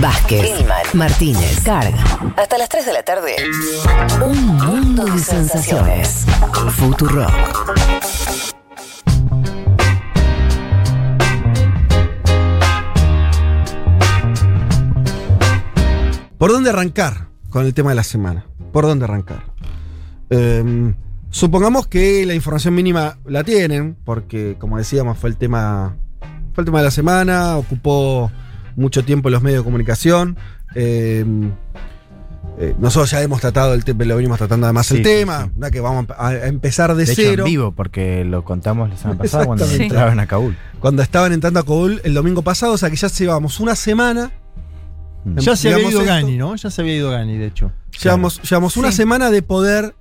Vázquez, Martínez, Carga. Hasta las 3 de la tarde. Un mundo de sensaciones. Futuro. ¿Por dónde arrancar con el tema de la semana? ¿Por dónde arrancar? Em, supongamos que la información mínima la tienen, porque como decíamos fue el tema, fue el tema de la semana, ocupó mucho tiempo en los medios de comunicación. Em, eh, nosotros ya hemos tratado el tema, lo venimos tratando además el Sí, tema, sí. que vamos a a empezar de, De hecho, cero. en vivo, porque lo contamos la semana pasada cuando entraban a Kabul. Cuando estaban entrando a Kabul el domingo pasado, o sea que ya llevamos una semana, Mm. Ya se había ido esto. Gani, ¿no? Ya se había ido Gani, de hecho. llevamos, llevamos una semana de poder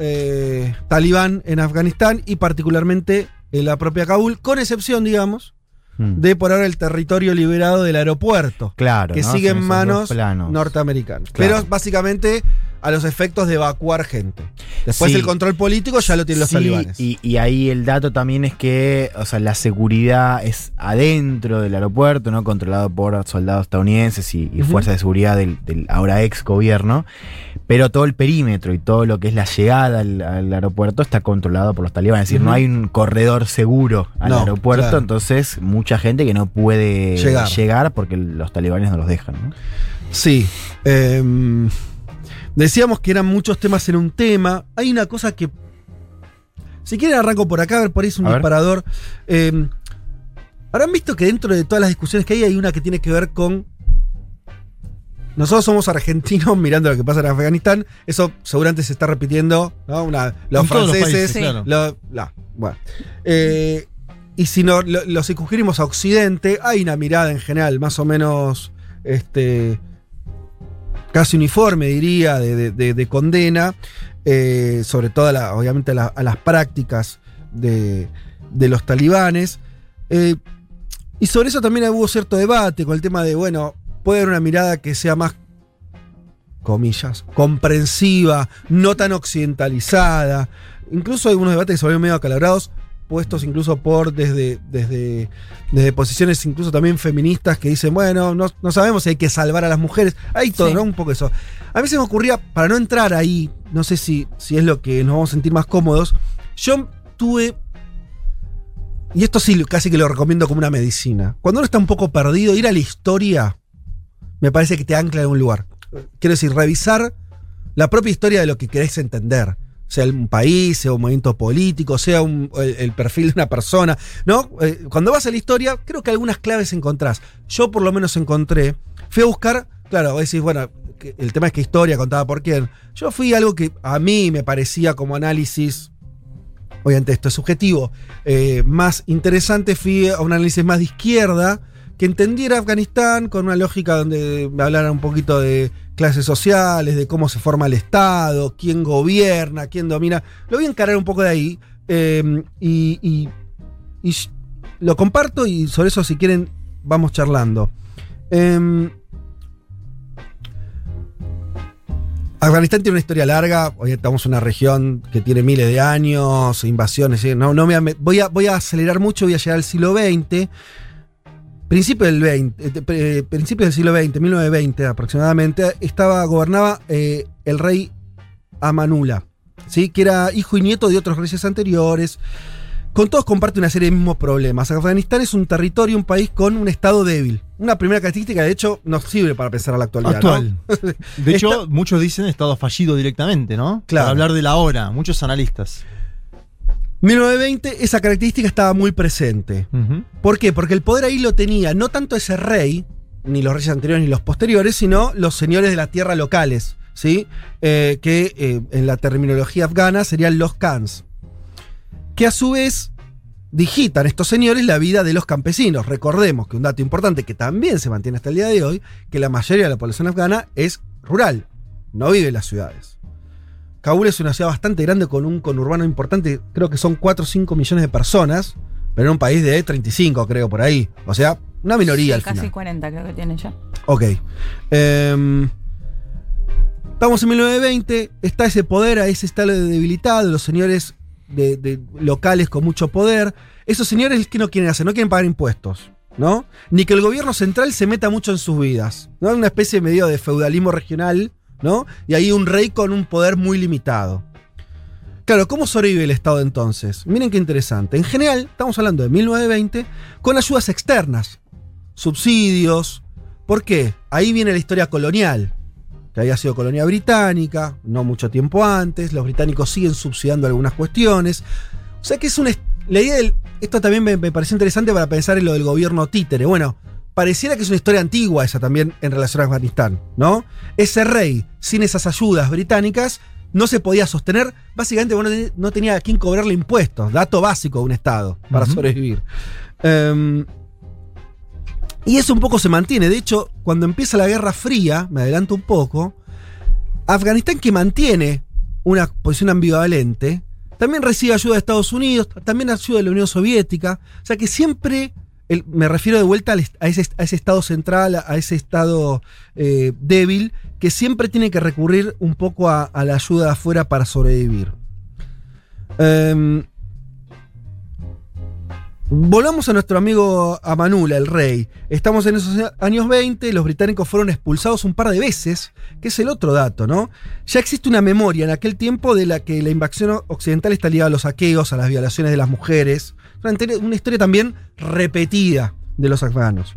eh, talibán en Afganistán y particularmente en la propia Kabul, con excepción, digamos, Mm. de por ahora el territorio liberado del aeropuerto, Claro. que ¿no? sigue en manos norteamericanas. Claro. Pero básicamente a los efectos de evacuar gente. Después Sí. el control político ya lo tienen los Sí, talibanes. Y, y ahí el dato también es que, o sea, la seguridad es adentro del aeropuerto, ¿no? Controlado por soldados estadounidenses y, y fuerzas de seguridad del, del ahora ex gobierno. Pero todo el perímetro y todo lo que es la llegada al, al aeropuerto está controlado por los talibanes. Es decir, no hay un corredor seguro al No, aeropuerto, claro. entonces mucha gente que no puede Llegar. llegar, porque los talibanes no los dejan, ¿no? Sí. em, decíamos que eran muchos temas en un tema. Hay una cosa que. Si quieren, arranco por acá, a ver, por ahí es un A disparador. Em, Habrán visto que dentro de todas las discusiones que hay, hay una que tiene que ver con. Nosotros somos argentinos mirando lo que pasa en Afganistán. Eso seguramente se está repitiendo, ¿no? Una- los En los franceses. países, claro. lo- la- bueno. Eh, y si no, lo, lo circunscribimos a Occidente, hay una mirada en general más o menos este, casi uniforme, diría, de, de- de- de condena, eh, sobre todo, a la- obviamente, a, la- a las prácticas de, de los talibanes. Eh, y sobre eso también hubo cierto debate con el tema de, bueno, puede haber una mirada que sea más, comillas, comprensiva, no tan occidentalizada. Incluso hay unos debates que se volvieron medio acalorados, puestos incluso por desde, desde, desde posiciones incluso también feministas que dicen, bueno, no, no sabemos si hay que salvar a las mujeres. Hay todo, Sí. ¿no? Un poco eso. A mí se me ocurría, para no entrar ahí, no sé si, si es lo que nos vamos a sentir más cómodos, yo tuve y esto sí casi que lo recomiendo como una medicina. Cuando uno está un poco perdido, ir a la historia me parece que te ancla en un lugar. Quiero decir, revisar la propia historia de lo que querés entender. Sea un país, sea un movimiento político, sea un- el, perfil de una persona. ¿no? Eh, cuando vas a la historia, creo que algunas claves encontrás. Yo por lo menos encontré. Fui a buscar, claro, decís, bueno, el tema es que historia contada por quién. Yo fui a algo que a mí me parecía como análisis obviamente esto es subjetivo, eh, más interesante, fui a un análisis más de izquierda, que entendiera Afganistán con una lógica donde hablara un poquito de clases sociales, de cómo se forma el Estado, quién gobierna, quién domina. Lo voy a encarar un poco de ahí eh, y, lo comparto y sobre eso si quieren vamos charlando. Em, Afganistán tiene una historia larga. Hoy estamos en una región que tiene miles de años, invasiones. No, voy, a, voy a acelerar mucho, voy a llegar al siglo XX. Principio del 20, eh, eh, principios del siglo XX, 1920 aproximadamente, estaba, gobernaba eh, el rey Amanula, ¿sí? que era hijo y nieto de otros reyes anteriores. Con todos comparte una serie de mismos problemas. Afganistán es un territorio, un país con un estado débil. Una primera característica, de hecho, nos sirve para pensar a la actualidad. ¿no? Actual. De hecho, muchos dicen estado fallido directamente, ¿no? Claro. Para hablar de la hora, muchos analistas. 1920, esa característica estaba muy presente. ¿Por qué? Porque el poder ahí lo tenía no tanto ese rey, ni los reyes anteriores ni los posteriores, sino los señores de la tierra locales, ¿sí? Eh, que eh, en la terminología afgana serían los Khans. Que a su vez digitan estos señores la vida de los campesinos. Recordemos que un dato importante que también se mantiene hasta el día de hoy, que la mayoría de la población afgana es rural, no vive en las ciudades. Kabul es una ciudad bastante grande con un conurbano importante, creo que son 4 o 5 millones de personas, pero en un país de 35, creo, por ahí. O sea, una minoría al Casi final. 40 creo que tiene ya. Ok. Em, estamos en 1920, está ese poder, a ese estado de debilidad de los señores de, de locales con mucho poder. Esos señores, ¿qué no quieren hacer? No quieren pagar impuestos. ¿no? Ni que el gobierno central se meta mucho en sus vidas, ¿no? Una especie medio de feudalismo regional, ¿no? Y ahí un rey con un poder muy limitado. Claro, ¿cómo sobrevive el Estado entonces? Miren qué interesante. En general, estamos hablando de 1920, con ayudas externas, subsidios. ¿Por qué? Ahí viene la historia colonial, que había sido colonia británica, no mucho tiempo antes, los británicos siguen subsidiando algunas cuestiones. O sea que es una... La idea del... Esto también me, me pareció interesante para pensar en lo del gobierno títere. Bueno, pareciera que es una historia antigua esa también en relación a Afganistán, ¿no? Ese rey, sin esas ayudas británicas, no se podía sostener. Básicamente bueno, no tenía a quién cobrarle impuestos, dato básico de un Estado para sobrevivir. Em, y eso un poco se mantiene. De hecho, cuando empieza la Guerra Fría, me adelanto un poco, Afganistán que mantiene una posición ambivalente, también recibe ayuda de Estados Unidos, también ayuda de la Unión Soviética. O sea que siempre, me refiero de vuelta a ese, Estado central, a ese Estado eh, débil, que siempre tiene que recurrir un poco a, a la ayuda de afuera para sobrevivir. Em, Volvamos a nuestro amigo Amanula, el rey. Estamos en esos años 20, los británicos fueron expulsados un par de veces, que es el otro dato, ¿no? Ya existe una memoria en aquel tiempo de la que la invasión occidental está ligada a los saqueos, a las violaciones de las mujeres. Una, historia también repetida de los afganos.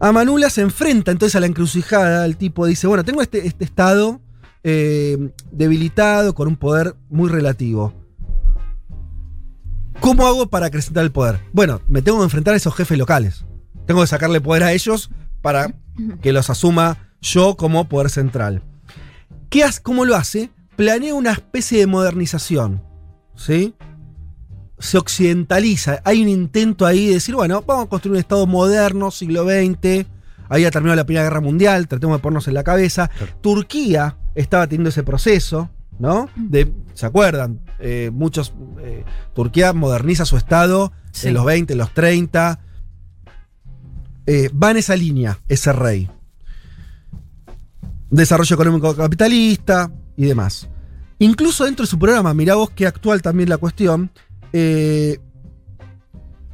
Amanula se enfrenta entonces a la encrucijada. El tipo dice: Bueno, tengo este, este estado eh, debilitado, con un poder muy relativo. ¿Cómo hago para acrecentar el poder? Bueno, me tengo que enfrentar a esos jefes locales. Tengo que sacarle poder a ellos para que los asuma yo como poder central. ¿Qué hace, ¿Cómo lo hace? Planea una especie de modernización. ¿Sí? Se occidentaliza. Hay un intento ahí de decir, bueno, vamos a construir un Estado moderno, siglo XX. Ahí ha terminado la Primera Guerra Mundial, tratemos de ponernos en la cabeza. Turquía estaba teniendo ese proceso, ¿no? De, ¿Se acuerdan? Eh, muchos. eh, Turquía moderniza su Estado Sí. en los 20, en los 30. Eh, va en esa línea, ese rey. Desarrollo económico capitalista y demás. Incluso dentro de su programa, mirá vos que actual también la cuestión, eh,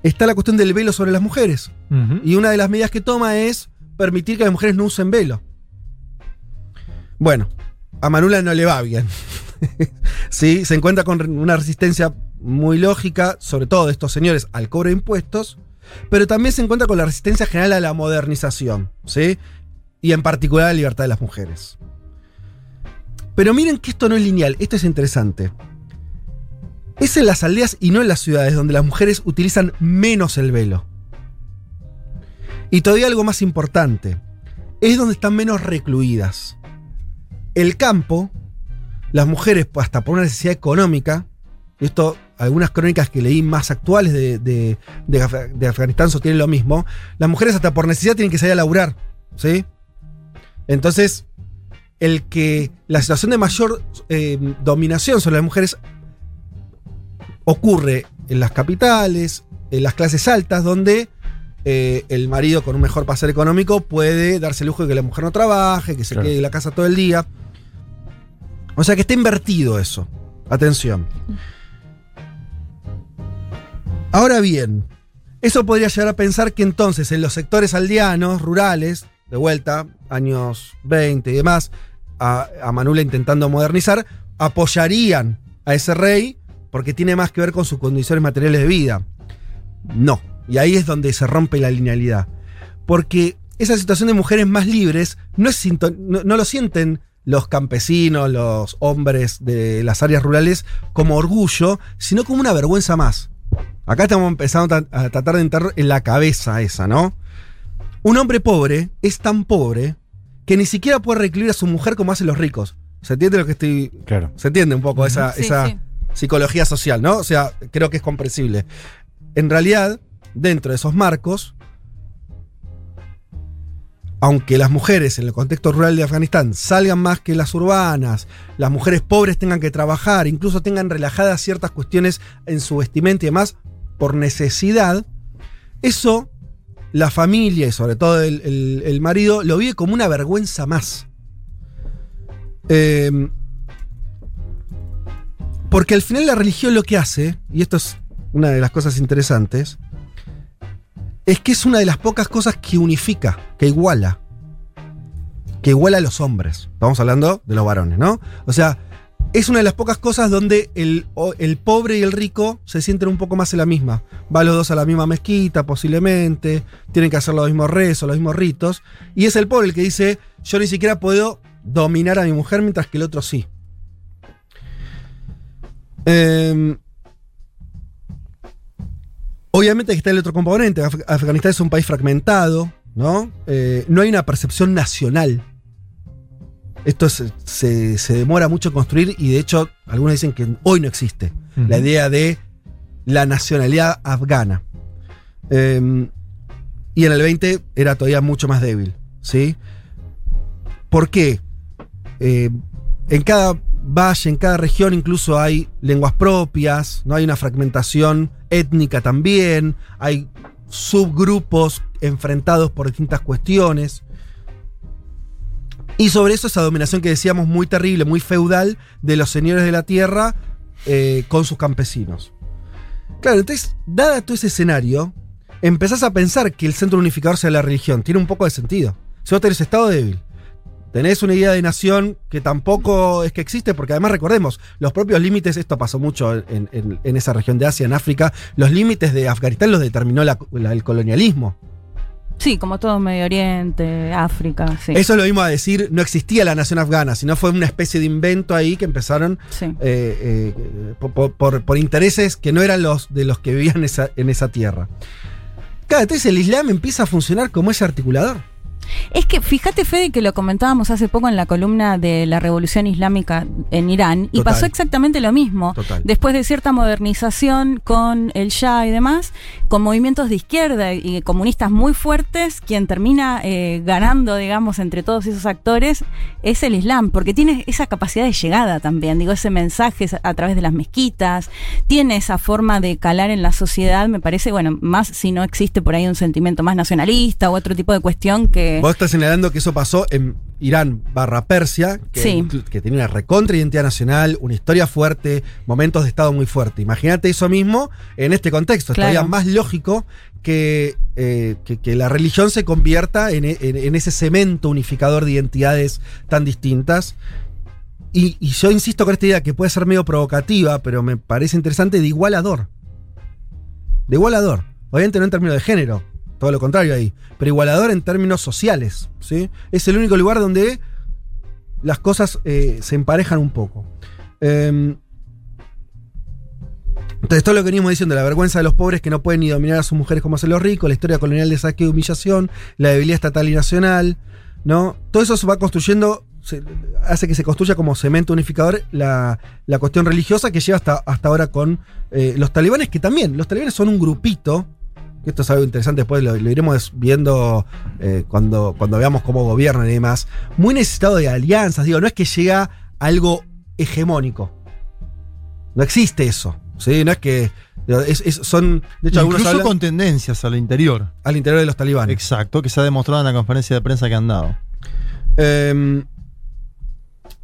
está la cuestión del velo sobre las mujeres. Y una de las medidas que toma es permitir que las mujeres no usen velo. Bueno, a Manula no le va bien. sí, se encuentra con una resistencia muy lógica, sobre todo de estos señores, al cobro de impuestos, pero también se encuentra con la resistencia general a la modernización, ¿sí? Y en particular a la libertad de las mujeres. Pero miren que esto no es lineal, esto es interesante. Es en las aldeas y no en las ciudades donde las mujeres utilizan menos el velo. Y todavía algo más importante, es donde están menos recluidas. El campo, las mujeres, hasta por una necesidad económica, esto, algunas crónicas que leí más actuales de, de- de Af- de Afganistán sostienen lo mismo, las mujeres hasta por necesidad tienen que salir a laburar, ¿sí? Entonces, el que la situación de mayor eh, dominación sobre las mujeres ocurre en las capitales, en las clases altas, donde eh, el marido con un mejor pasar económico puede darse el lujo de que la mujer no trabaje, que se Claro. quede en la casa todo el día. O sea que está invertido eso. Atención. Ahora bien, eso podría llegar a pensar que entonces en los sectores aldeanos, rurales, de vuelta, años 20 y demás, a, a Manula intentando modernizar, apoyarían a ese rey porque tiene más que ver con sus condiciones materiales de vida. No. Y ahí es donde se rompe la linealidad. Porque esa situación de mujeres más libres no, es no, no lo sienten los campesinos, los hombres de las áreas rurales como orgullo, sino como una vergüenza más. Acá estamos empezando a, a tratar de entrar en la cabeza esa, ¿no? Un hombre pobre es tan pobre que ni siquiera puede recluir a su mujer como hacen los ricos. ¿Se entiende lo que estoy Claro. se entiende un poco esa, Sí, esa sí. psicología social, ¿no? O sea, creo que es comprensible. En realidad, dentro de esos marcos, aunque las mujeres en el contexto rural de Afganistán salgan más que las urbanas, las mujeres pobres tengan que trabajar, incluso tengan relajadas ciertas cuestiones en su vestimenta y demás, por necesidad, eso la familia y sobre todo el, marido lo vive como una vergüenza más. Eh, porque al final la religión lo que hace, y esto es una de las cosas interesantes, es que es una de las pocas cosas que unifica, que iguala. Que iguala a los hombres. Estamos hablando de los varones, ¿no? O sea, es una de las pocas cosas donde el, el pobre y el rico se sienten un poco más en la misma. Van los dos a la misma mezquita, posiblemente. Tienen que hacer los mismos rezos, los mismos ritos. Y es el pobre el que dice: Yo ni siquiera puedo dominar a mi mujer mientras que el otro sí. Em, obviamente que está el otro componente. Af- Afganistán es un país fragmentado, ¿no? Eh, no hay una percepción nacional. Esto se, se- se demora mucho en construir y de hecho algunos dicen que hoy no existe la idea de la nacionalidad afgana. Eh, y en el 20 era todavía mucho más débil, ¿sí? ¿Por qué? Eh, en cada valle, en cada región incluso hay lenguas propias, no hay una fragmentación étnica también, hay subgrupos enfrentados por distintas cuestiones. Y sobre eso esa dominación que decíamos muy terrible, muy feudal de los señores de la tierra eh, con sus campesinos. Claro, entonces, dada todo ese escenario, empezás a pensar que el centro unificador sea la religión. Tiene un poco de sentido. Si vos tenés estado débil, tenés una idea de nación que tampoco es que existe, porque además recordemos, los propios límites, esto pasó mucho en, en- en esa región de Asia, en África, los límites de Afganistán los determinó la- la- el colonialismo. Sí, como todo Medio Oriente, África, sí. Eso es lo mismo a decir, no existía la nación afgana, sino fue una especie de invento ahí que empezaron sí. eh, eh, por, por- por- por intereses que no eran los de los que vivían en esa, en esa tierra. Claro, entonces el Islam empieza a funcionar como ese articulador. Es que fíjate, Fede, que lo comentábamos hace poco en la columna de la revolución islámica en Irán, y Total. pasó exactamente lo mismo. Total. Después de cierta modernización con el Shah y demás, con movimientos de izquierda y comunistas muy fuertes, quien termina eh, ganando, digamos, entre todos esos actores es el Islam, porque tiene esa capacidad de llegada también, digo, ese mensaje a través de las mezquitas, tiene esa forma de calar en la sociedad, me parece, bueno, más si no existe por ahí un sentimiento más nacionalista u otro tipo de cuestión que... Vos estás señalando que eso pasó en Irán barra Persia, que, Sí. inclu- que tiene una recontra identidad nacional, una historia fuerte, momentos de Estado muy fuerte. Imagínate eso mismo en este contexto. Es Claro. todavía más lógico que, eh, que, que la religión se convierta en, e- en- en ese cemento unificador de identidades tan distintas. Y, y yo insisto con esta idea que puede ser medio provocativa, pero me parece interesante, de igualador. De igualador. Obviamente no en términos de género, todo lo contrario ahí, pero igualador en términos sociales. ¿sí? Es el único lugar donde las cosas eh, se emparejan un poco. Em, entonces, todo lo que venimos diciendo, la vergüenza de los pobres que no pueden ni dominar a sus mujeres como hacen los ricos, la historia colonial de saque y humillación, la debilidad estatal y nacional, ¿no? Todo eso se va construyendo, hace que se construya como cemento unificador la, la cuestión religiosa que lleva hasta, hasta ahora con eh, los talibanes, que también, los talibanes son un grupito, esto es algo interesante, después lo, lo iremos viendo eh, cuando, cuando veamos cómo gobiernan y demás, muy necesitado de alianzas, digo, no es que llega algo hegemónico. No existe eso. ¿sí? No es que. es- es- son. De hecho, algunos Incluso hablan con tendencias al interior. al interior de los talibanes. Exacto, que se ha demostrado en la conferencia de prensa que han dado. Em,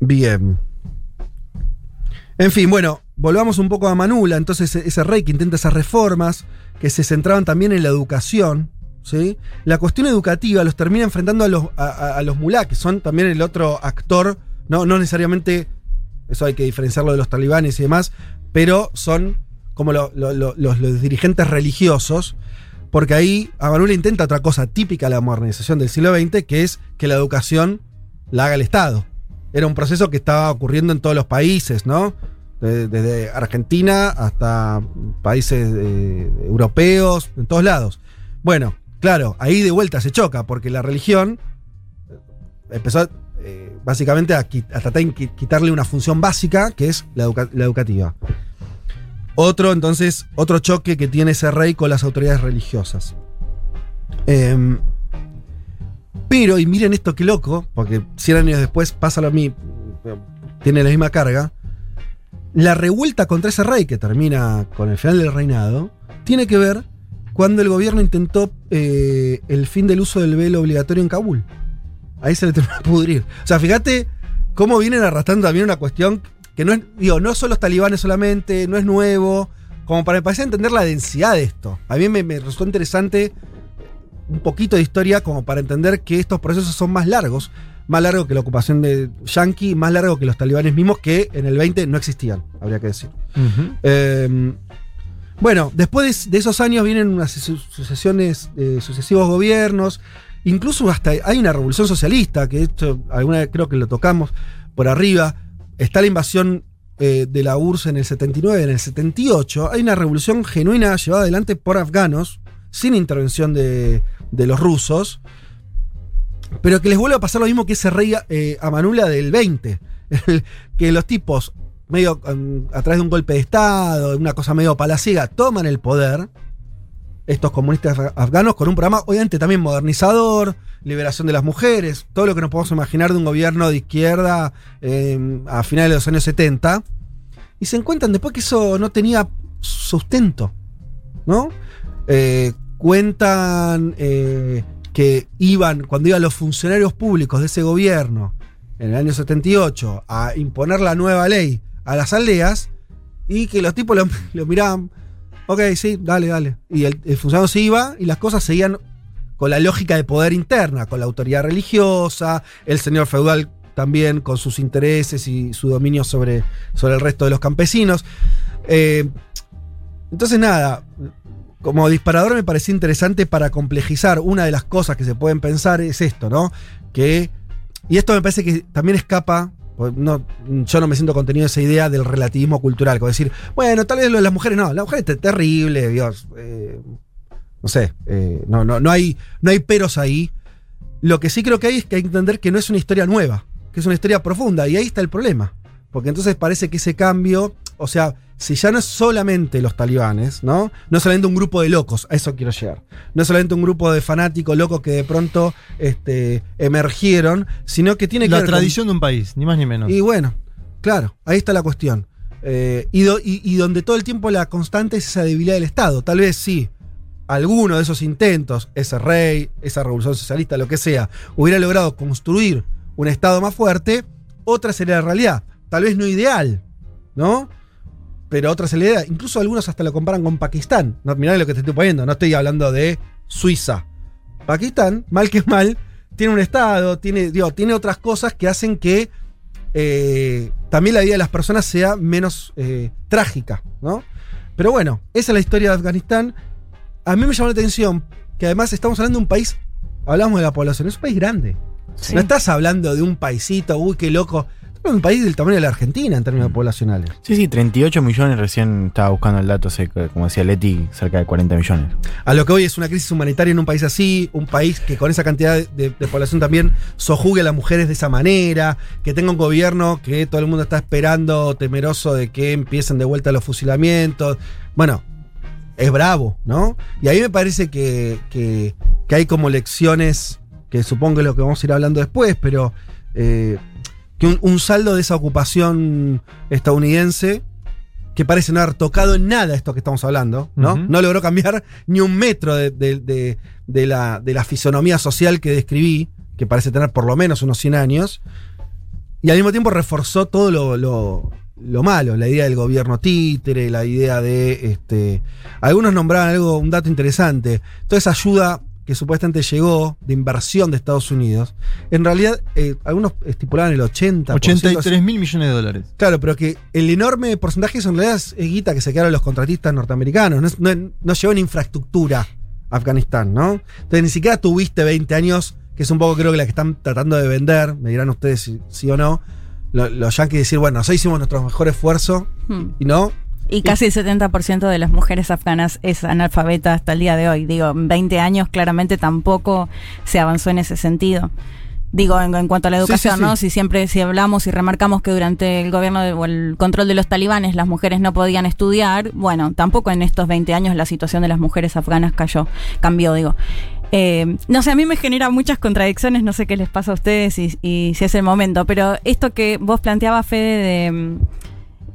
bien. En fin, bueno, volvamos un poco a Manula. Entonces, e-, ese rey que intenta esas reformas, que se centraban también en la educación. ¿sí? La cuestión educativa los termina enfrentando a los, mulá, que son también el otro actor, no, no necesariamente, eso hay que diferenciarlo de los talibanes y demás, pero son como lo- lo- lo- los, dirigentes religiosos, porque ahí Amanula intenta otra cosa típica de la modernización del siglo XX, que es que la educación la haga el Estado. Era un proceso que estaba ocurriendo en todos los países, ¿no? De- Desde Argentina hasta países eh, europeos, en todos lados. Bueno, claro, ahí de vuelta se choca, porque la religión eh, empezó eh, básicamente a, tratar de qui- quitarle una función básica, que es la educativa. Otro, entonces, otro choque que tiene ese rey con las autoridades religiosas. Em, pero, y miren esto qué loco, porque 100 años después pasa lo mismo, tiene la misma carga. La revuelta contra ese rey, que termina con el final del reinado, tiene que ver cuando el gobierno intentó eh, el fin del uso del velo obligatorio en Kabul. Ahí se le terminó a pudrir. O sea, fíjate cómo vienen arrastrando también una cuestión que no es, digo, no son los talibanes solamente, no es nuevo, como para empezar a entender la densidad de esto. A mí me, me resultó interesante un poquito de historia como para entender que estos procesos son más largos, más largos que la ocupación de Yankee, más largos que los talibanes mismos que en el 20 no existían, habría que decir. Eh, bueno, después de, de esos años vienen unas su- sucesiones, eh, sucesivos gobiernos, incluso hasta hay una revolución socialista, que esto alguna vez creo que lo tocamos por arriba, está la invasión eh, de la URSS en el 79, en el 78, hay una revolución genuina llevada adelante por afganos, sin intervención de, de los rusos, pero que les vuelve a pasar lo mismo que ese rey eh, Amanula del 20, que los tipos medio um, a través de un golpe de Estado, una cosa medio palaciega, toman el poder, estos comunistas af- afganos, con un programa obviamente también modernizador, liberación de las mujeres, todo lo que nos podemos imaginar de un gobierno de izquierda eh, a finales de los años 70, y se encuentran después que eso no tenía sustento, ¿no? Eh, cuentan eh, que iban, cuando iban los funcionarios públicos de ese gobierno, en el año 78, a imponer la nueva ley a las aldeas, y que los tipos lo, miraban, ok, sí, dale, dale. Y el, el funcionario se iba y las cosas seguían con la lógica de poder interna, con la autoridad religiosa, el señor feudal también con sus intereses y su dominio sobre, sobre el resto de los campesinos. Eh, entonces, nada, como disparador me parecía interesante para complejizar una de las cosas que se pueden pensar es esto, ¿no? Que, y esto me parece que también escapa, pues no, yo no me siento contenido de esa idea del relativismo cultural, como decir, bueno, tal vez lo de las mujeres no, la mujer es terrible, Dios, eh, no sé, eh, no, no, no, hay, no hay peros ahí. Lo que sí creo que hay es que hay que entender que no es una historia nueva, que es una historia profunda, y ahí está el problema. Porque entonces parece que ese cambio, o sea, si ya no es solamente los talibanes, ¿no? No es solamente un grupo de locos, a eso quiero llegar. No es solamente un grupo de fanáticos locos que de pronto este, emergieron, sino que tiene que La ver tradición de un país, ni más ni menos. y bueno, claro, ahí está la cuestión. Eh, y, do- y- y donde todo el tiempo la constante es esa debilidad del Estado. Tal vez sí, alguno de esos intentos, ese rey, esa revolución socialista, lo que sea, hubiera logrado construir un Estado más fuerte, otra sería la realidad. Tal vez no ideal, ¿no? Pero otra sería la idea. Incluso algunos hasta lo comparan con Pakistán. No, mirá lo que te estoy poniendo, no estoy hablando de Suiza. Pakistán, mal que mal, tiene un Estado, tiene, digo, tiene otras cosas que hacen que eh, también la vida de las personas sea menos eh, trágica, ¿no? Pero bueno, esa es la historia de Afganistán. A mí me llamó la atención que además estamos hablando de un país, hablamos de la población, es un país grande. Sí. No estás hablando de un paisito, uy, qué loco. Un país del tamaño de la Argentina en términos poblacionales. Sí, sí, 38 millones, recién estaba buscando el dato, como decía Leti, cerca de 40 millones. A lo que hoy es una crisis humanitaria en un país así, un país que con esa cantidad de, de población también sojugue a las mujeres de esa manera, que tenga un gobierno que todo el mundo está esperando, temeroso de que empiecen de vuelta los fusilamientos. Bueno, es bravo, ¿no? Y ahí me parece que, que- que hay como lecciones, que supongo que es lo que vamos a ir hablando después, pero eh, que un, un saldo de esa ocupación estadounidense, que parece no haber tocado en nada esto que estamos hablando, ¿no? No logró cambiar ni un metro de, de- de- de la, de la fisonomía social que describí, que parece tener por lo menos unos 100 años, y al mismo tiempo reforzó todo lo, lo- lo malo, la idea del gobierno títere, la idea de. Este, algunos nombraban algo, un dato interesante. Toda esa ayuda que supuestamente llegó de inversión de Estados Unidos, en realidad eh, algunos estipulaban el 80%. 83 mil millones de dólares. Claro, pero que el enorme porcentaje eso en realidad es guita que se quedaron los contratistas norteamericanos. No, es- no, no llegó en infraestructura a Afganistán, ¿no? Entonces ni siquiera tuviste 20 años, que es un poco creo que la que están tratando de vender, me dirán ustedes si sí o no, lo- los yankees decir, bueno, nosotros hicimos nuestro mejor esfuerzo Hmm. y no. Y casi el 70% de las mujeres afganas es analfabeta hasta el día de hoy. Digo, en 20 años claramente tampoco se avanzó en ese sentido. Digo, en, en cuanto a la educación, sí, sí. ¿no? Si siempre, si hablamos y remarcamos que durante el gobierno de- o el control de los talibanes las mujeres no podían estudiar, bueno, tampoco en estos 20 años la situación de las mujeres afganas cayó, cambió, digo. Eh, no sé, a mí me genera muchas contradicciones, no sé qué les pasa a ustedes y, y si es el momento, pero esto que vos planteabas, Fede, de,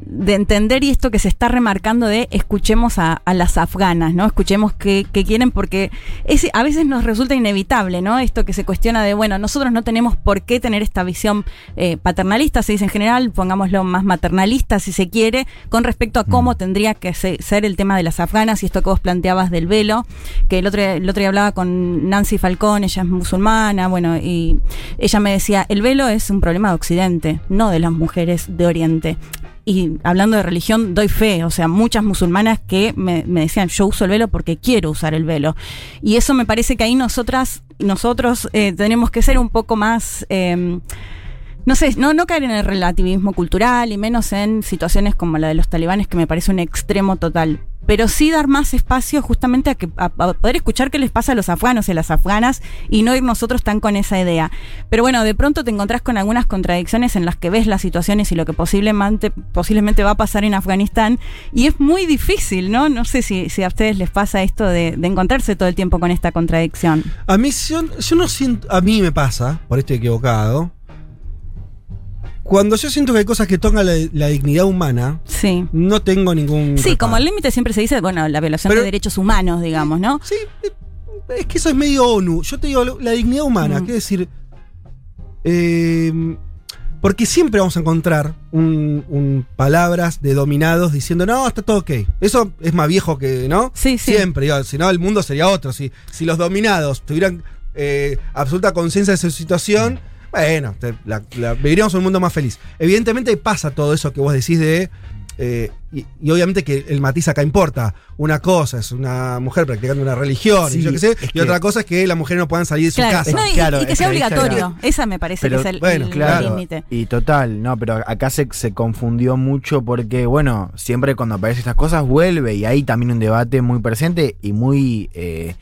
de entender y esto que se está remarcando de escuchemos a, a las afganas, ¿no? Escuchemos qué, qué quieren porque es, a veces nos resulta inevitable, ¿no? Esto que se cuestiona de, bueno, nosotros no tenemos por qué tener esta visión eh, paternalista, se dice en general, pongámoslo más maternalista si se quiere, con respecto a cómo tendría que se- ser el tema de las afganas y esto que vos planteabas del velo, que el otro, el otro día hablaba con Nancy Falcón, ella es musulmana, bueno, y ella me decía, el velo es un problema de Occidente, no de las mujeres de Oriente. Y hablando de religión, doy fe, o sea, muchas musulmanas que me, me decían, yo uso el velo porque quiero usar el velo. Y eso me parece que ahí nosotras, nosotros eh, tenemos que ser un poco más... eh, no sé, no, no caer en el relativismo cultural y menos en situaciones como la de los talibanes, que me parece un extremo total. Pero sí dar más espacio justamente a, que, a, poder escuchar qué les pasa a los afganos y a las afganas y no ir nosotros tan con esa idea. Pero bueno, de pronto te encontrás con algunas contradicciones en las que ves las situaciones y lo que posiblemente, posiblemente va a pasar en Afganistán y es muy difícil, ¿no? No sé si, si a ustedes les pasa esto de, encontrarse todo el tiempo con esta contradicción. A mí, yo, yo no siento. A mí me pasa, por esto equivocado. Cuando yo siento que hay cosas que tocan la, la dignidad humana, Sí. no tengo ningún. Sí, como el límite siempre se dice, bueno, la violación Pero- de derechos humanos, digamos, ¿no? Sí, eh, es que eso es medio ONU. Yo te digo, la dignidad humana, Mm. quiero decir. eh, porque siempre vamos a encontrar un, un palabras de dominados diciendo, no, está todo ok. Eso es más viejo que, ¿no? Sí, sí. Siempre, digo, si no, el mundo sería otro. Si, si los dominados tuvieran eh, absoluta conciencia de su situación, bueno, viviríamos un mundo más feliz. Evidentemente pasa todo eso que vos decís de. eh, y, y obviamente que el matiz acá importa. Una cosa es una mujer practicando una religión, y yo qué sé, es y que- otra cosa es que las mujeres no puedan salir de su casa. no, y, Claro, y que es sea obligatorio. Esa me parece Pero, que es el bueno, claro. límite. Y total, no, pero acá se, se confundió mucho porque, bueno, siempre cuando aparecen estas cosas vuelve y hay también un debate muy presente y muy eh,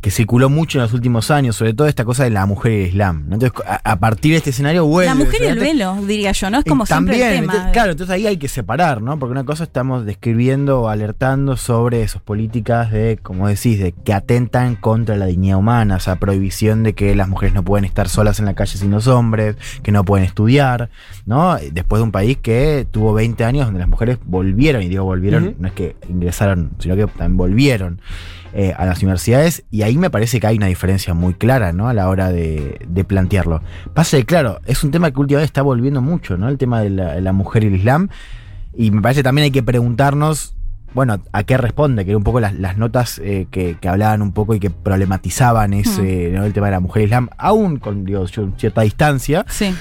que circuló mucho en los últimos años, sobre todo esta cosa de la mujer y el Islam. ¿no? Entonces, a, a partir de este escenario vuelve. La mujer y el velo, diría yo, ¿no? Es como siempre también, el tema. entonces, claro, entonces ahí hay que separar, ¿no? Porque una cosa estamos describiendo o alertando sobre esas políticas de, como decís, de que atentan contra la dignidad humana, o sea, prohibición de que las mujeres no pueden estar solas en la calle sin los hombres, que no pueden estudiar, ¿no? Después de un país que tuvo 20 años donde las mujeres volvieron, y digo volvieron, no es que ingresaron, sino que también volvieron eh, a las universidades, y ahí me parece que hay una diferencia muy clara, ¿no? A la hora de, de plantearlo. Pasa que, claro, es un tema que últimamente está volviendo mucho, ¿no? El tema de la, la mujer y el Islam. Y me parece también hay que preguntarnos, bueno, a qué responde, que era un poco las, las notas eh, que, que hablaban un poco y que problematizaban ese, ¿no? el tema de la mujer Islam, aún con digo, cierta distancia. Sí.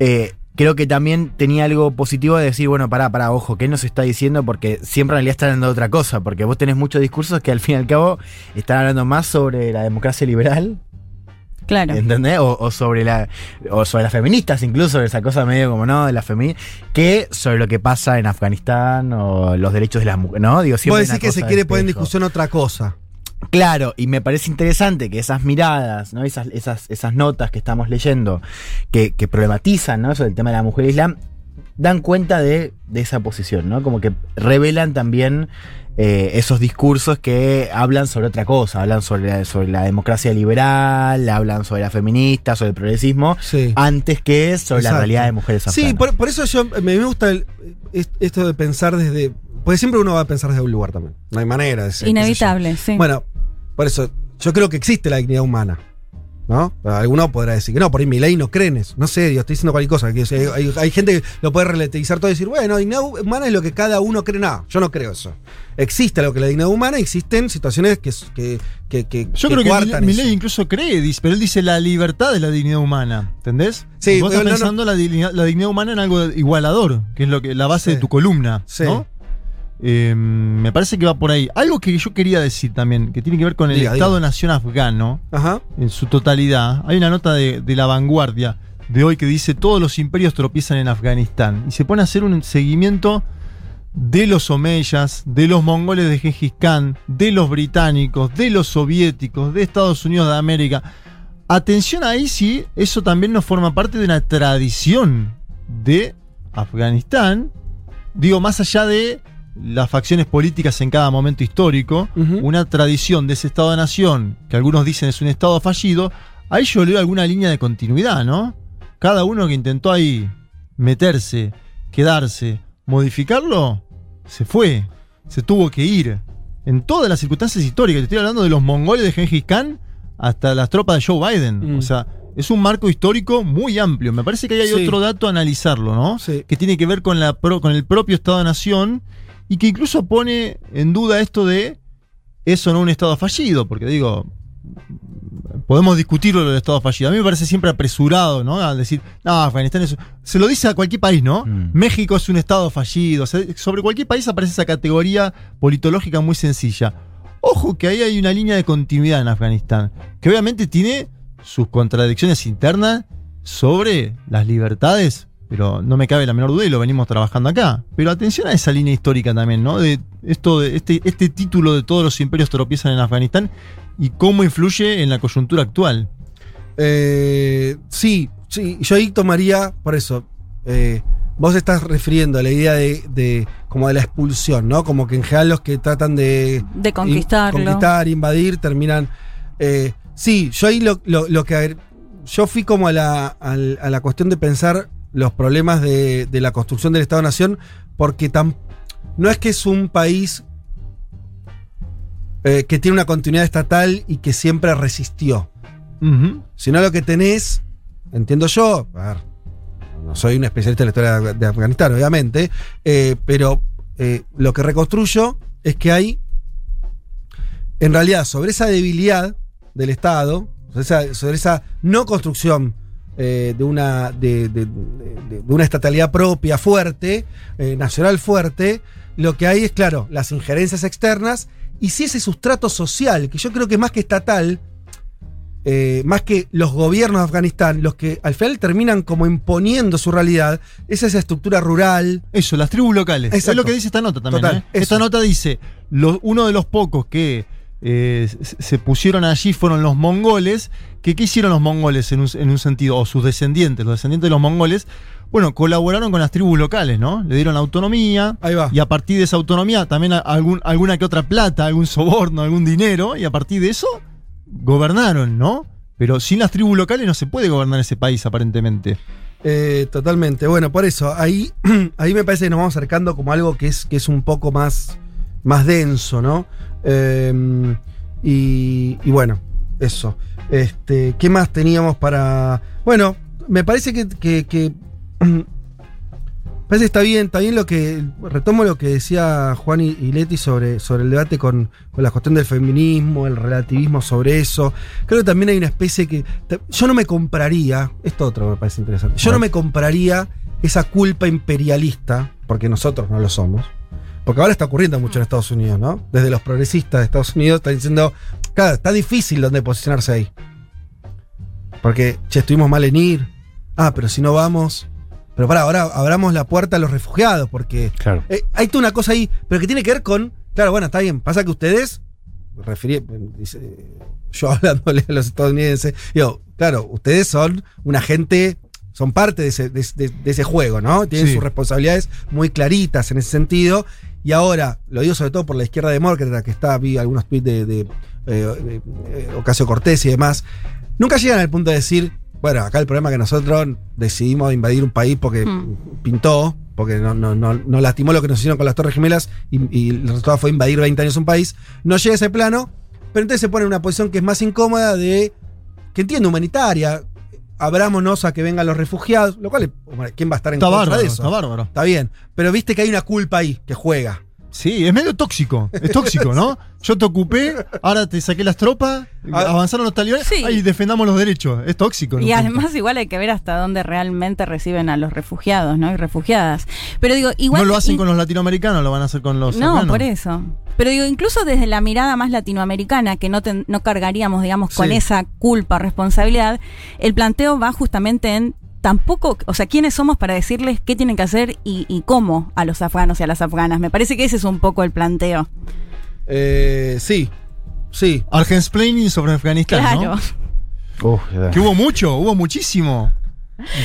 Eh, creo que también tenía algo positivo de decir, bueno, pará, pará, ojo, ¿qué nos está diciendo? Porque siempre en realidad están hablando de otra cosa, porque vos tenés muchos discursos que al fin y al cabo están hablando más sobre la democracia liberal Claro. ¿Entendés? O, o sobre la o sobre las feministas, incluso, sobre esa cosa medio como no, de las feministas, que sobre lo que pasa en Afganistán o los derechos de las mujeres, ¿no? Digo, siempre decís una que se quiere poner en discusión otra cosa. Claro, y me parece interesante que esas miradas, ¿no? Esas, esas, esas notas que estamos leyendo, que, que problematizan, ¿no? Eso del tema de la mujer el Islam, dan cuenta de, de esa posición, ¿no? Como que revelan también eh, esos discursos que hablan sobre otra cosa, hablan sobre la, sobre la democracia liberal, hablan sobre la feminista, sobre el progresismo, Sí. antes que sobre la realidad de mujeres Sí, afganas. por, por eso yo me, me gusta el- esto de pensar desde. Porque siempre uno va a pensar desde un lugar también. No hay manera de ser. Inevitable, sí. Bueno, por eso, yo creo que existe la dignidad humana. ¿No? Alguno podrá decir que no, por ahí mi ley no creen eso. No sé, Dios, estoy diciendo cualquier cosa. Que, hay, hay gente que lo puede relativizar todo y decir, bueno, dignidad humana es lo que cada uno cree. No, yo no creo eso. Existe lo que es la dignidad humana, existen situaciones que, que, que, que- Yo creo que mi, ley incluso cree, pero él dice la libertad de la dignidad humana, ¿entendés? Sí, Vos estás no, no. pensando La, dignidad, la dignidad humana en algo igualador, que es lo que la base Sí. de tu columna, Sí. ¿no? Eh, me parece que va por ahí. Algo que yo quería decir también, que tiene que ver con el Diga, Estado-Nación afgano, Ajá. en su totalidad. Hay una nota de, de la vanguardia de hoy que dice todos los imperios tropiezan en Afganistán. Y se pone a hacer un seguimiento de los omeyas, de los mongoles de Gengis Khan, de los británicos, de los soviéticos, de Estados Unidos de América. Atención ahí si eso también no forma parte de una tradición de Afganistán. Digo, más allá de las facciones políticas en cada momento histórico, una tradición de ese Estado de Nación, que algunos dicen es un Estado fallido, ahí yo leo alguna línea de continuidad, ¿no? Cada uno que intentó ahí meterse, quedarse, modificarlo, se fue. Se tuvo que ir. En todas las circunstancias históricas. Te estoy hablando de los mongoles de Gengis Khan hasta las tropas de Joe Biden. Mm. O sea, es un marco histórico muy amplio. Me parece que ahí hay Sí. otro dato a analizarlo, ¿no? Sí. Que tiene que ver con, la pro- con el propio Estado-Nación y que incluso pone en duda esto de eso no un Estado fallido, porque digo, podemos discutirlo lo del Estado fallido. A mí me parece siempre apresurado, ¿no? Al decir, no, Afganistán es. Se lo dice a cualquier país, ¿no? Mm. México es un Estado fallido. O sea, sobre cualquier país aparece esa categoría politológica muy sencilla. Ojo que ahí hay una línea de continuidad en Afganistán, que obviamente tiene sus contradicciones internas sobre las libertades, pero no me cabe la menor duda y lo venimos trabajando acá. Pero atención a esa línea histórica también, ¿no? De esto de este, este título de todos los imperios tropiezan en Afganistán y cómo influye en la coyuntura actual. Eh, sí, sí, yo ahí tomaría, por eso, eh, vos estás refiriendo a la idea de, de- como de la expulsión, ¿no? Como que en general los que tratan de De conquistarlo. in- conquistar, invadir, terminan. eh, sí, yo ahí lo, lo- lo que yo fui como a la, a la cuestión de pensar los problemas de, de la construcción del Estado-Nación, porque tam- no es que es un país eh, que tiene una continuidad estatal y que siempre resistió. Sino lo que tenés, entiendo yo, a ver, no soy un especialista en la historia de, de Afganistán, obviamente, eh, pero eh, lo que reconstruyo es que hay, en realidad, sobre esa debilidad del Estado, sobre esa, sobre esa no construcción eh, de, una, de, de- de- de una estatalidad propia fuerte, eh, nacional fuerte, lo que hay es, claro, las injerencias externas y si ese sustrato social, que yo creo que más que estatal, eh, más que los gobiernos de Afganistán, los que al final terminan como imponiendo su realidad, es esa estructura rural. Eso, las tribus locales. Es Exacto. lo que dice esta nota también. Esta nota dice, lo- uno de los pocos que eh, se- pusieron allí fueron los mongoles. Que, ¿Qué hicieron los mongoles en un, en un sentido? O sus descendientes, los descendientes de los mongoles. Bueno, colaboraron con las tribus locales, ¿no? Le dieron autonomía. Ahí va. Y a partir de esa autonomía, también algún, alguna que otra plata, algún soborno, algún dinero. Y a partir de eso, gobernaron, ¿no? Pero sin las tribus locales no se puede gobernar ese país, aparentemente. Eh, totalmente. Bueno, por eso, ahí, ahí me parece que nos vamos acercando como algo que es, que es un poco más, más denso, ¿no? Eh, y, y bueno, eso. Este, ¿Qué más teníamos para...? Bueno, me parece que... que, que- parece que está bien, está bien lo que... Retomo lo que decía Juan y, y Leti sobre, sobre el debate con, con la cuestión del feminismo, el relativismo sobre eso. Creo que también hay una especie que... Yo no me compraría, esto otro me parece interesante, yo no me compraría esa culpa imperialista, porque nosotros no lo somos. Porque ahora está ocurriendo mucho en Estados Unidos, ¿no? Desde los progresistas de Estados Unidos están diciendo, claro, está difícil donde posicionarse ahí. Porque, che, estuvimos mal en ir. Ah, pero si no vamos... Pero para, ahora abramos la puerta a los refugiados, porque Claro. eh, hay toda una cosa ahí, pero que tiene que ver con. Claro, bueno, está bien. Pasa que ustedes. Referí, dice, yo hablándole a los estadounidenses. Digo, claro, ustedes son una gente. Son parte de ese, de, de- de ese juego, ¿no? Tienen Sí. sus responsabilidades muy claritas en ese sentido. Y ahora, lo digo sobre todo por la izquierda demócrata, que está, vi algunos tweets de, de, eh, de, eh, Ocasio Cortés y demás. Nunca llegan al punto de decir, bueno, acá el problema es que nosotros decidimos invadir un país porque Hmm. pintó, porque no, no, no, no lastimó lo que nos hicieron con las Torres Gemelas y, y el resultado fue invadir 20 años un país. No llega a ese plano, pero entonces se pone en una posición que es más incómoda de, que entiendo, humanitaria. Abrámonos a que vengan los refugiados, lo cual, ¿quién va a estar en Está contra bárbaro, de eso? está bárbaro. Está bien, pero viste que hay una culpa ahí que juega. Sí, es medio tóxico. Es tóxico, ¿no? Yo te ocupé, ahora te saqué las tropas, Ah. avanzaron los talibanes, Sí. ahí defendamos los derechos. Es tóxico. Y punto. además igual hay que ver hasta dónde realmente reciben a los refugiados, ¿no? Y refugiadas. Pero digo, igual... no lo hacen y- con los latinoamericanos, lo van a hacer con los No, afganos. por eso. Pero digo, incluso desde la mirada más latinoamericana, que no, ten- no cargaríamos, digamos, con Sí. esa culpa, responsabilidad, el planteo va justamente en tampoco, o sea, quiénes somos para decirles qué tienen que hacer y, y cómo a los afganos y a las afganas. Me parece que ese es un poco el planteo. Eh, sí, sí. Argensplaining sobre Afganistán, Claro. ¿no? Uf. Que hubo mucho, hubo muchísimo.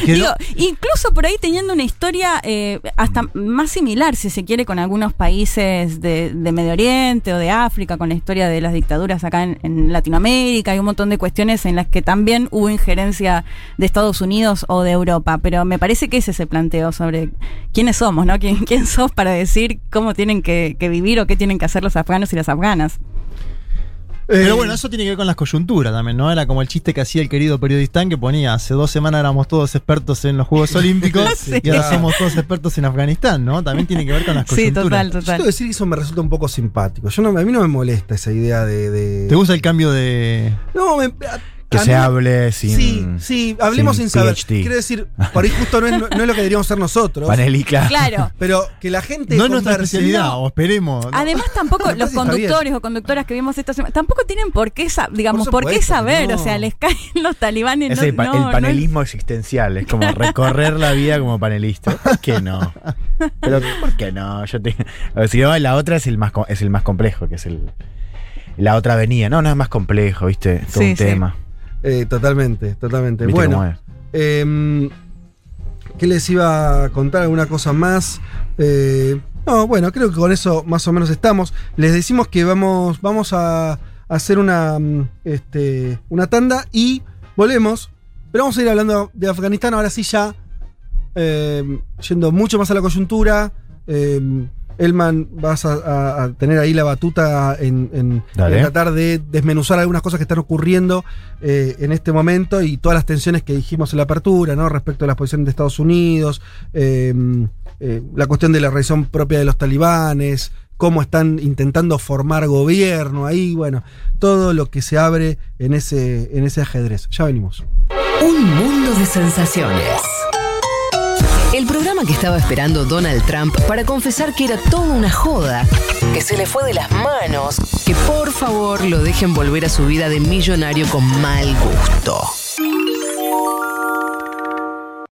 Digo, incluso por ahí teniendo una historia eh, hasta más similar, si se quiere, con algunos países de, de Medio Oriente o de África, con la historia de las dictaduras acá en, en Latinoamérica, hay un montón de cuestiones en las que también hubo injerencia de Estados Unidos o de Europa, pero me parece que ese se planteó sobre quiénes somos, ¿no? ¿Quién, quién sos para decir cómo tienen que, que vivir o qué tienen que hacer los afganos y las afganas? Pero Eh, bueno, eso tiene que ver con las coyunturas también, ¿no? Era como el chiste que hacía el querido periodista que ponía, hace dos semanas éramos todos expertos en los Juegos Olímpicos Sí. y ahora somos todos expertos en Afganistán, ¿no? También tiene que ver con las Sí, coyunturas. total, Yo total. tengo que decir que eso me resulta un poco simpático. Yo no, a mí no me molesta esa idea de. de- ¿Te gusta el cambio de...? No, me. Que se hable sin. Sí, sí, hablemos sin, sin saber. PhD. Quiero decir, por ahí justo no es, no es lo que deberíamos ser nosotros. Panel claro. Claro. Pero que la gente. No es nuestra especialidad, No, o esperemos. ¿no? Además, tampoco los conductores o conductoras que vimos esta semana, tampoco tienen por qué, digamos, Por por, qué saber. no. O sea, les caen los talibanes. Es no, el, pa- no, el no es- panelismo existencial, es como recorrer la vida como panelista. ¿Por qué no? Pero ¿por qué no? Yo te, si no, la otra es el más co- es el más complejo, que es el la otra avenida. No, no es más complejo, ¿viste? Todo Sí, un sí. Eh, totalmente, totalmente. ¿Viste cómo Bueno, em, ¿qué les iba a contar? ¿Alguna cosa más? Eh, no, bueno, creo que con eso más o menos estamos. Les decimos que vamos, vamos a hacer una, mm, este, una tanda y volvemos. Pero vamos a ir hablando de Afganistán ahora sí ya, em, yendo mucho más a la coyuntura. Em, Elman, vas a, a- a tener ahí la batuta en, en- Dale. en tratar de desmenuzar algunas cosas que están ocurriendo eh, en este momento y todas las tensiones que dijimos en la apertura, ¿no? Respecto a la posición de Estados Unidos, eh, eh, la cuestión de la reacción propia de los talibanes, cómo están intentando formar gobierno ahí, bueno, todo lo que se abre en ese, en ese ajedrez. Ya venimos. Un mundo de sensaciones. El programa que estaba esperando Donald Trump para confesar que era toda una joda, que se le fue de las manos, que por favor lo dejen volver a su vida de millonario con mal gusto.